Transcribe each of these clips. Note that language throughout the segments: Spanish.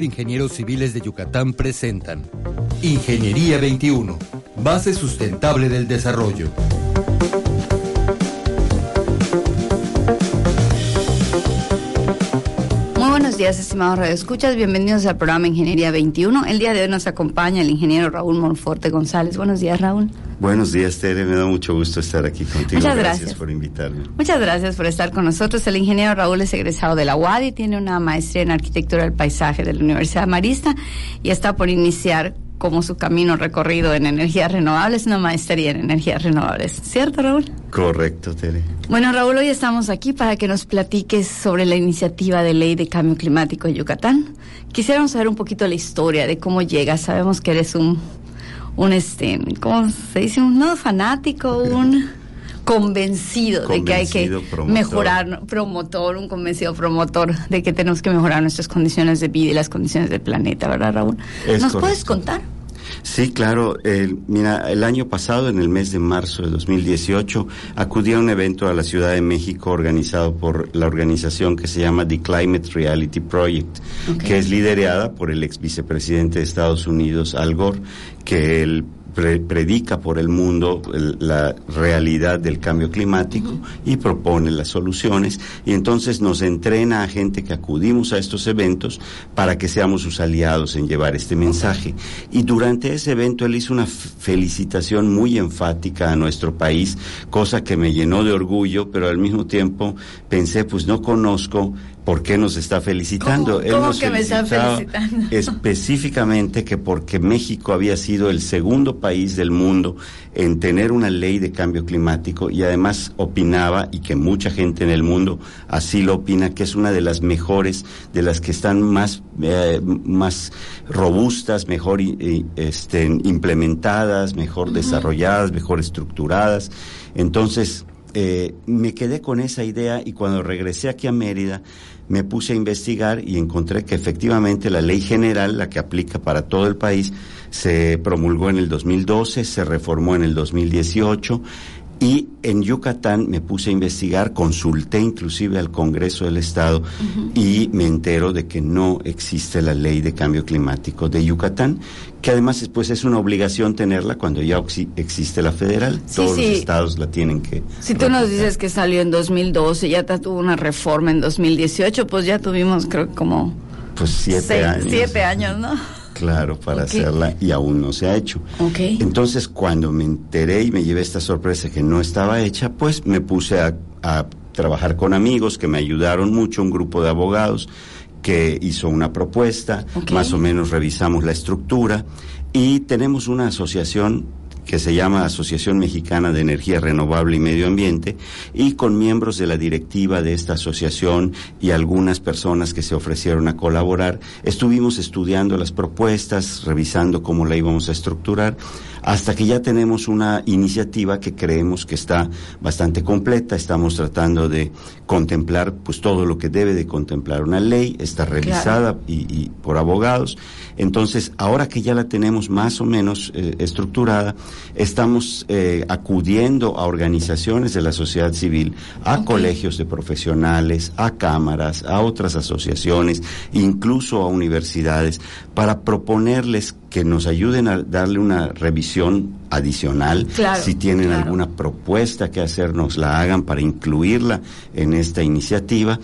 Ingenieros civiles de Yucatán presentan Ingeniería 21, base sustentable del desarrollo. Días, estimados radioescuchas. Bienvenidos al programa Ingeniería 21. El día de hoy nos acompaña el ingeniero Raúl Monforte González. Buenos días, Raúl. Buenos días, Tere. Me da mucho gusto estar aquí contigo. Muchas gracias. por invitarme. Muchas gracias por estar con nosotros. El ingeniero Raúl es egresado de la UAD y tiene una maestría en arquitectura del paisaje de la Universidad Marista y está por iniciar como su camino recorrido en energías renovables, una maestría en energías renovables. ¿Cierto, Raúl? Correcto, Tere. Bueno, Raúl, hoy estamos aquí para que nos platiques sobre la iniciativa de ley de cambio climático en Yucatán. Quisiéramos saber un poquito la historia de cómo llega. Sabemos que eres un un este, ¿cómo se dice? Un no fanático, un convencido, de que hay que mejorar, promotor, un convencido promotor de que tenemos que mejorar nuestras condiciones de vida y las condiciones del planeta, ¿verdad, Raúl? ¿Nos puedes contar? Sí, claro. mira, el año pasado, en el mes de marzo de 2018, acudí a un evento a la Ciudad de México organizado por la organización que se llama The Climate Reality Project, que es liderada por el ex vicepresidente de Estados Unidos, Al Gore, que el predica por el mundo la realidad del cambio climático y propone las soluciones y entonces nos entrena a gente que acudimos a estos eventos para que seamos sus aliados en llevar este mensaje. Y durante ese evento él hizo una felicitación muy enfática a nuestro país, cosa que me llenó de orgullo, pero al mismo tiempo pensé, pues no conozco ¿Por qué nos está felicitando? ¿Cómo, que me está felicitando? Específicamente que porque México había sido el segundo país del mundo en tener una ley de cambio climático y además opinaba, y que mucha gente en el mundo así lo opina, que es una de las mejores, de las que están más, eh, más robustas, mejor este, implementadas, mejor desarrolladas, mejor estructuradas. Entonces, eh, me quedé con esa idea y cuando regresé aquí a Mérida, me puse a investigar y encontré que efectivamente la ley general, la que aplica para todo el país, se promulgó en el 2012, se reformó en el 2018 y en Yucatán me puse a investigar, consulté inclusive al Congreso del Estado y me entero de que no existe la ley de cambio climático de Yucatán, que además pues, es una obligación tenerla cuando ya existe la federal. Todos los estados la tienen que. Si tú nos dices que salió en 2012, ya tuvo una reforma en 2018, pues ya tuvimos creo como... Pues siete años. Siete años, ¿no? Claro, para hacerla y aún no se ha hecho. Entonces, cuando me enteré y me llevé esta sorpresa que no estaba hecha, pues me puse a, trabajar con amigos que me ayudaron mucho, un grupo de abogados que hizo una propuesta, más o menos revisamos la estructura y tenemos una asociación que se llama Asociación Mexicana de Energía Renovable y Medio Ambiente, y con miembros de la directiva de esta asociación y algunas personas que se ofrecieron a colaborar, estuvimos estudiando las propuestas, revisando cómo la íbamos a estructurar, hasta que ya tenemos una iniciativa que creemos que está bastante completa, estamos tratando de contemplar pues todo lo que debe de contemplar una ley, está revisada y, por abogados, entonces ahora que ya la tenemos más o menos eh, estructurada, estamos eh, acudiendo a organizaciones de la sociedad civil, a colegios de profesionales, a cámaras, a otras asociaciones, incluso a universidades, para proponerles que nos ayuden a darle una revisión adicional. si tienen alguna propuesta que hacernos, la hagan para incluirla en esta iniciativa.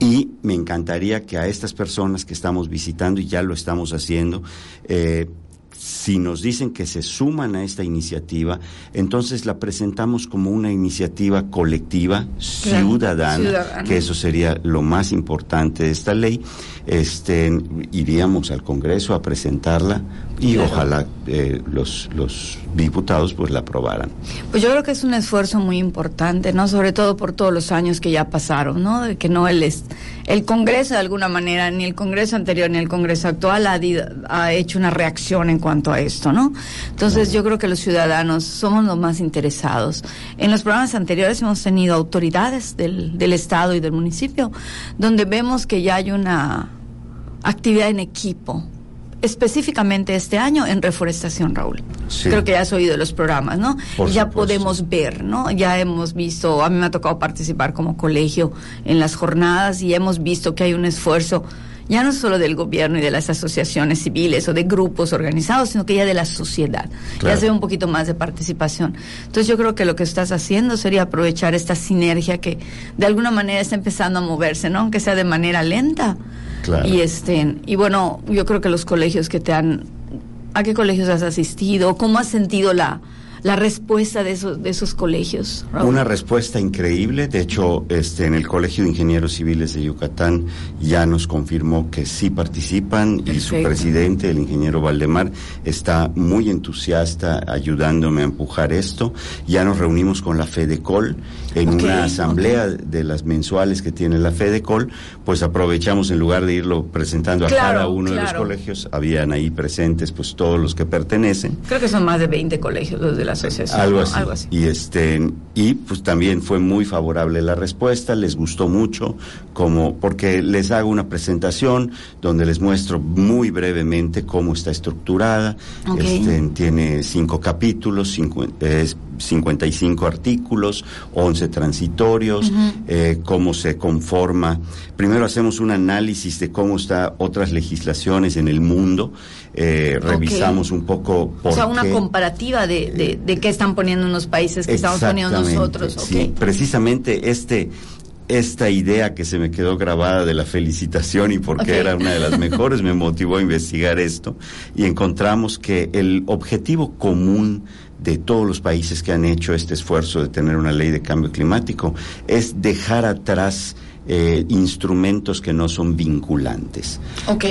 Y me encantaría que a estas personas que estamos visitando, y ya lo estamos haciendo, eh, si nos dicen que se suman a esta iniciativa, entonces la presentamos como una iniciativa colectiva, ciudadana, que eso sería lo más importante de esta ley. Este, iríamos al Congreso a presentarla y ojalá eh, los, los diputados pues la aprobaran. Pues yo creo que es un esfuerzo muy importante, ¿no? Sobre todo por todos los años que ya pasaron, ¿no? De que no el, el Congreso de alguna manera, ni el Congreso anterior ni el Congreso actual ha, ha hecho una reacción en cuanto a esto, ¿no? Entonces yo creo que los ciudadanos somos los más interesados. En los programas anteriores hemos tenido autoridades del, del Estado y del municipio, donde vemos que ya hay una actividad en equipo específicamente este año en reforestación, Raúl. Creo que ya has oído los programas, ¿no? ya podemos ver, ¿no? Ya hemos visto, a mí me ha tocado participar como colegio en las jornadas y hemos visto que hay un esfuerzo ya no solo del gobierno y de las asociaciones civiles o de grupos organizados, sino que ya de la sociedad. Ya se ve un poquito más de participación. Entonces yo creo que lo que estás haciendo sería aprovechar esta sinergia que de alguna manera está empezando a moverse, ¿no? Aunque sea de manera lenta. Y este, y bueno, yo creo que los colegios que te han ¿A qué colegios has asistido? ¿Cómo has sentido la, la respuesta de esos, de esos colegios? Una respuesta increíble. De hecho, este, en el Colegio de Ingenieros Civiles de Yucatán ya nos confirmó que sí participan y su presidente, el ingeniero Valdemar, está muy entusiasta ayudándome a empujar esto. Ya nos reunimos con la FEDECOL en una asamblea de las mensuales que tiene la FEDECOL, pues aprovechamos en lugar de irlo presentando a cada uno de los colegios, habían ahí presentes pues todos los que pertenecen. Creo que son más de 20 colegios los de la algo, así. Y este y pues también fue muy favorable la respuesta, les gustó mucho como porque les hago una presentación donde les muestro muy brevemente cómo está estructurada. Este, tiene cinco capítulos, cinco, es 55 artículos, 11 transitorios, eh, cómo se conforma. Primero hacemos un análisis de cómo están otras legislaciones en el mundo, eh, revisamos un poco... Por o sea, una comparativa de, de, qué están poniendo unos países que estamos poniendo nosotros. Sí, precisamente este esta idea que se me quedó grabada de la felicitación y porque era una de las mejores me motivó a investigar esto y encontramos que el objetivo común de todos los países que han hecho este esfuerzo de tener una ley de cambio climático es dejar atrás eh, instrumentos que no son vinculantes.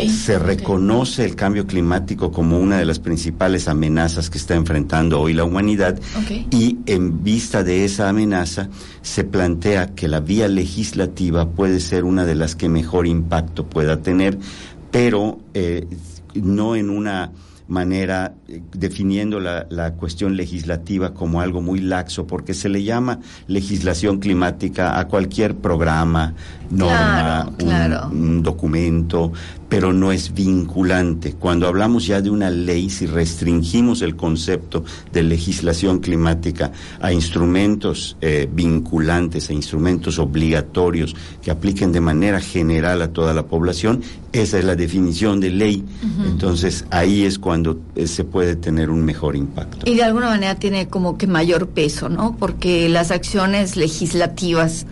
Se reconoce el cambio climático como una de las principales amenazas que está enfrentando hoy la humanidad y en vista de esa amenaza se plantea que la vía legislativa puede ser una de las que mejor impacto pueda tener, pero eh, no en una manera definiendo la, la, cuestión legislativa como algo muy laxo, porque se le llama legislación climática a cualquier programa, norma, Un, documento, pero no es vinculante. Cuando hablamos ya de una ley, si restringimos el concepto de legislación climática a instrumentos eh, vinculantes, a instrumentos obligatorios que apliquen de manera general a toda la población, esa es la definición de ley. Entonces ahí es cuando eh, se puede tener un mejor impacto. Y de alguna manera tiene como que mayor peso, ¿no? Porque las acciones legislativas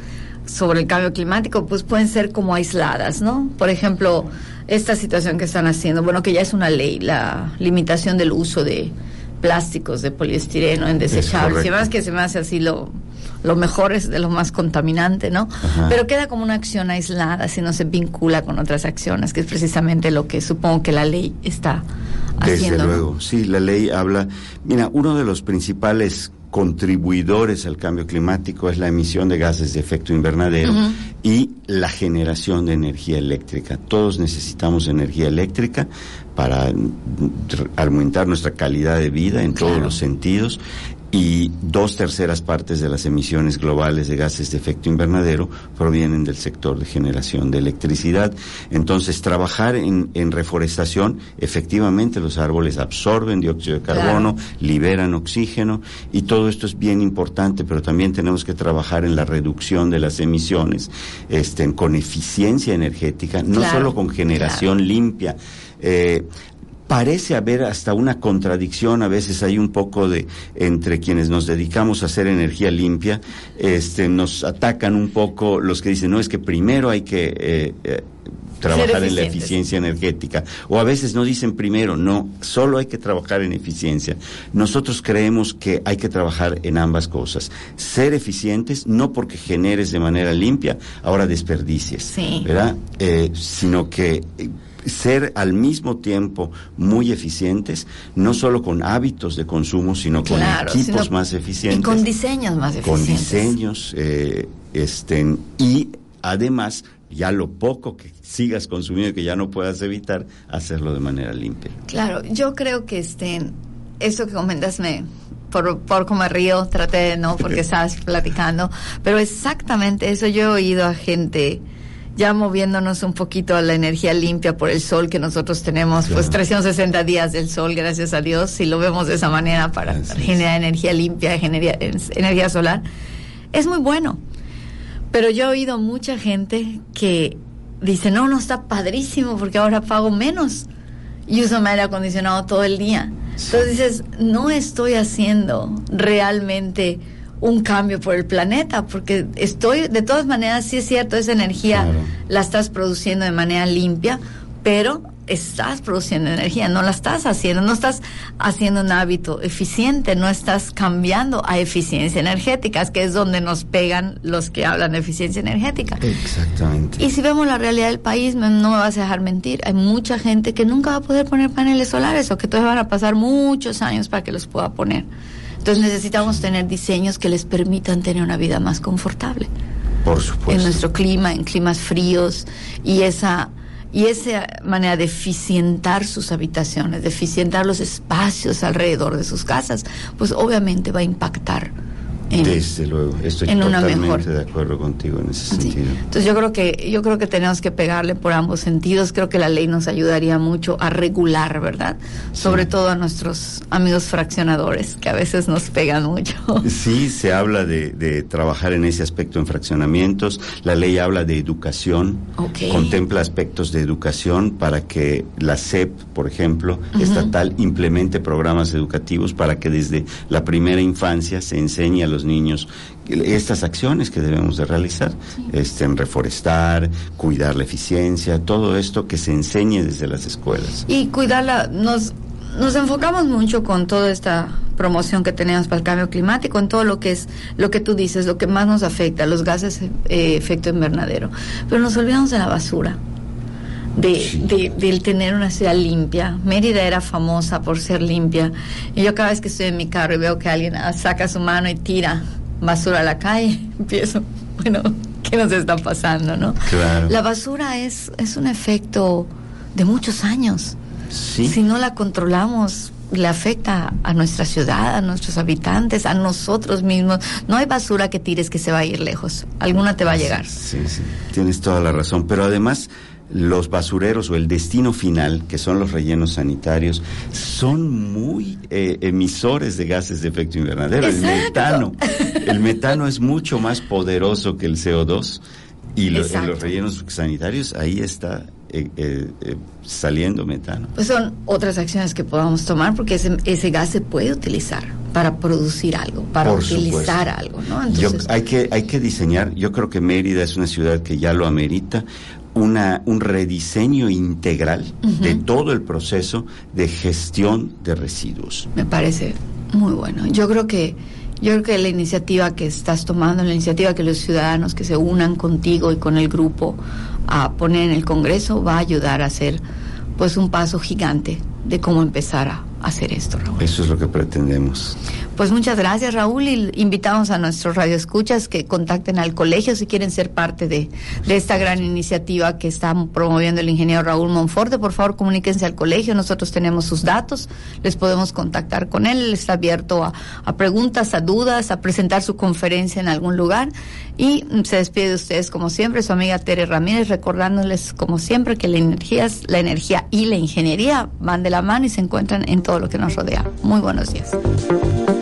sobre el cambio climático pues pueden ser como aisladas, ¿no? Por ejemplo, esta situación que están haciendo, bueno, que ya es una ley, la limitación del uso de plásticos de poliestireno en desechables. Y además que se me hace así lo, lo mejor es de lo más contaminante, ¿no? Pero queda como una acción aislada si no se vincula con otras acciones, que es precisamente lo que supongo que la ley está haciendo. Desde luego, sí, la ley habla. Mira, uno de los principales contribuidores al cambio climático es la emisión de gases de efecto invernadero y la generación de energía eléctrica. Todos necesitamos energía eléctrica para aumentar nuestra calidad de vida en todos los sentidos y dos terceras partes de las emisiones globales de gases de efecto invernadero provienen del sector de generación de electricidad. Entonces, trabajar en, reforestación, efectivamente los árboles absorben dióxido de carbono, liberan oxígeno y todo esto es bien importante, pero también tenemos que trabajar en la reducción de las emisiones, este, con eficiencia energética, no solo con generación limpia. Eh, parece haber hasta una contradicción, a veces hay un poco de entre quienes nos dedicamos a hacer energía limpia, este, nos atacan un poco los que dicen, no, es que primero hay que eh, eh, trabajar en la eficiencia energética. O a veces no dicen primero, no, solo hay que trabajar en eficiencia. Nosotros creemos que hay que trabajar en ambas cosas. Ser eficientes, no porque generes de manera limpia, ahora desperdicies, ¿verdad? Eh, sino que ser al mismo tiempo muy eficientes, no solo con hábitos de consumo, sino con equipos más eficientes. Y con diseños más eficientes. Con diseños, eh, este, y además, ya lo poco que sigas consumiendo y que ya no puedas evitar, hacerlo de manera limpia. Claro, yo creo que este, eso que comentas me, por, por como río, traté de no, porque estabas platicando, pero exactamente eso yo he oído a gente ya moviéndonos un poquito a la energía limpia por el sol que nosotros tenemos, pues 360 días del sol, gracias a Dios, si lo vemos de esa manera para generar energía limpia, generar energía solar, es muy bueno. Pero yo he oído mucha gente que dice, no, no está padrísimo porque ahora pago menos y uso mi aire acondicionado todo el día. Entonces dices, no estoy haciendo realmente un cambio por el planeta, porque estoy, de todas maneras, sí es cierto, esa energía la estás produciendo de manera limpia, pero estás produciendo energía, no la estás haciendo, no estás haciendo un hábito eficiente, no estás cambiando a eficiencia energética, que es donde nos pegan los que hablan de eficiencia energética. Exactamente. Y si vemos la realidad del país, no me vas a dejar mentir, hay mucha gente que nunca va a poder poner paneles solares o que todavía van a pasar muchos años para que los pueda poner. Entonces necesitamos tener diseños que les permitan tener una vida más confortable. Por supuesto. En nuestro clima, en climas fríos y esa y esa manera de eficientar sus habitaciones, de eficientar los espacios alrededor de sus casas, pues obviamente va a impactar desde luego, estoy totalmente de acuerdo contigo en ese sentido. Entonces yo creo que yo creo que tenemos que pegarle por ambos sentidos. Creo que la ley nos ayudaría mucho a regular, ¿verdad? Sobre todo a nuestros amigos fraccionadores que a veces nos pegan mucho. Sí, se habla de, trabajar en ese aspecto en fraccionamientos. La ley habla de educación, contempla aspectos de educación para que la SEP, por ejemplo, estatal implemente programas educativos para que desde la primera infancia se enseñe a los niños estas acciones que debemos de realizar, este, en reforestar, cuidar la eficiencia, todo esto que se enseñe desde las escuelas. Y cuidarla, nos, nos enfocamos mucho con toda esta promoción que tenemos para el cambio climático, en todo lo que es lo que tú dices, lo que más nos afecta, los gases eh, efecto invernadero. Pero nos olvidamos de la basura. De, del tener una ciudad limpia. Mérida era famosa por ser limpia. Y yo cada vez que estoy en mi carro y veo que alguien saca su mano y tira basura a la calle, empiezo, bueno, ¿qué nos está pasando, no? La basura es, es un efecto de muchos años. Si no la controlamos, le afecta a nuestra ciudad, a nuestros habitantes, a nosotros mismos. No hay basura que tires que se va a ir lejos. Alguna te va a llegar. Sí, sí, tienes toda la razón. Pero además, los basureros o el destino final, que son los rellenos sanitarios, son muy eh, emisores de gases de efecto invernadero. El metano, el metano es mucho más poderoso que el CO2 y en los rellenos sanitarios ahí está eh, eh, saliendo metano. Pues son otras acciones que podamos tomar porque ese, ese gas se puede utilizar para producir algo, para utilizar algo, ¿no? hay que hay que diseñar. Yo creo que Mérida es una ciudad que ya lo amerita una, un rediseño integral de todo el proceso de gestión de residuos. Me parece muy bueno. Yo creo que yo creo que la iniciativa que estás tomando, la iniciativa que los ciudadanos que se unan contigo y con el grupo a poner en el Congreso va a ayudar a hacer pues un paso gigante de cómo empezar a hacer esto, Raúl. Eso es lo que pretendemos. Pues muchas gracias, Raúl, y invitamos a nuestros radioescuchas que contacten al colegio si quieren ser parte de, esta gran iniciativa que está promoviendo el ingeniero Raúl Monforte. Por favor, comuníquense al colegio, nosotros tenemos sus datos, les podemos contactar con él, él está abierto a, a preguntas, a dudas, a presentar su conferencia en algún lugar. Y se despide de ustedes como siempre, su amiga Tere Ramírez, recordándoles como siempre que la energía, la energía y la ingeniería van de la mano y se encuentran en todo lo que nos rodea. Muy buenos días.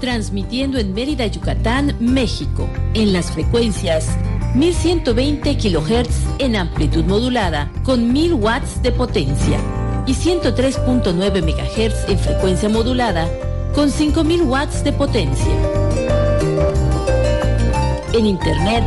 transmitiendo en Mérida, Yucatán, México, en las frecuencias 1120 kHz en amplitud modulada con 1000 watts de potencia y 103.9 MHz en frecuencia modulada con 5000 watts de potencia. En internet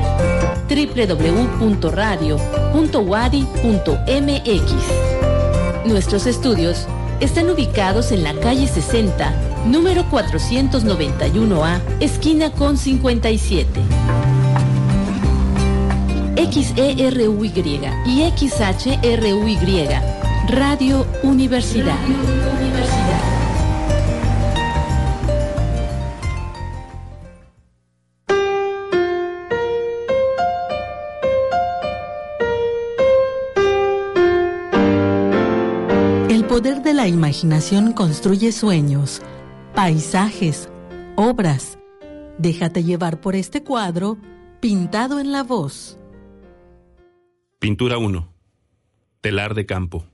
www.radio.wadi.mx. Nuestros estudios están ubicados en la calle 60, número 491A, esquina con 57. XERUY y XHRUY, Radio Universidad. poder de la imaginación construye sueños, paisajes, obras. Déjate llevar por este cuadro pintado en la voz. Pintura 1. Telar de campo.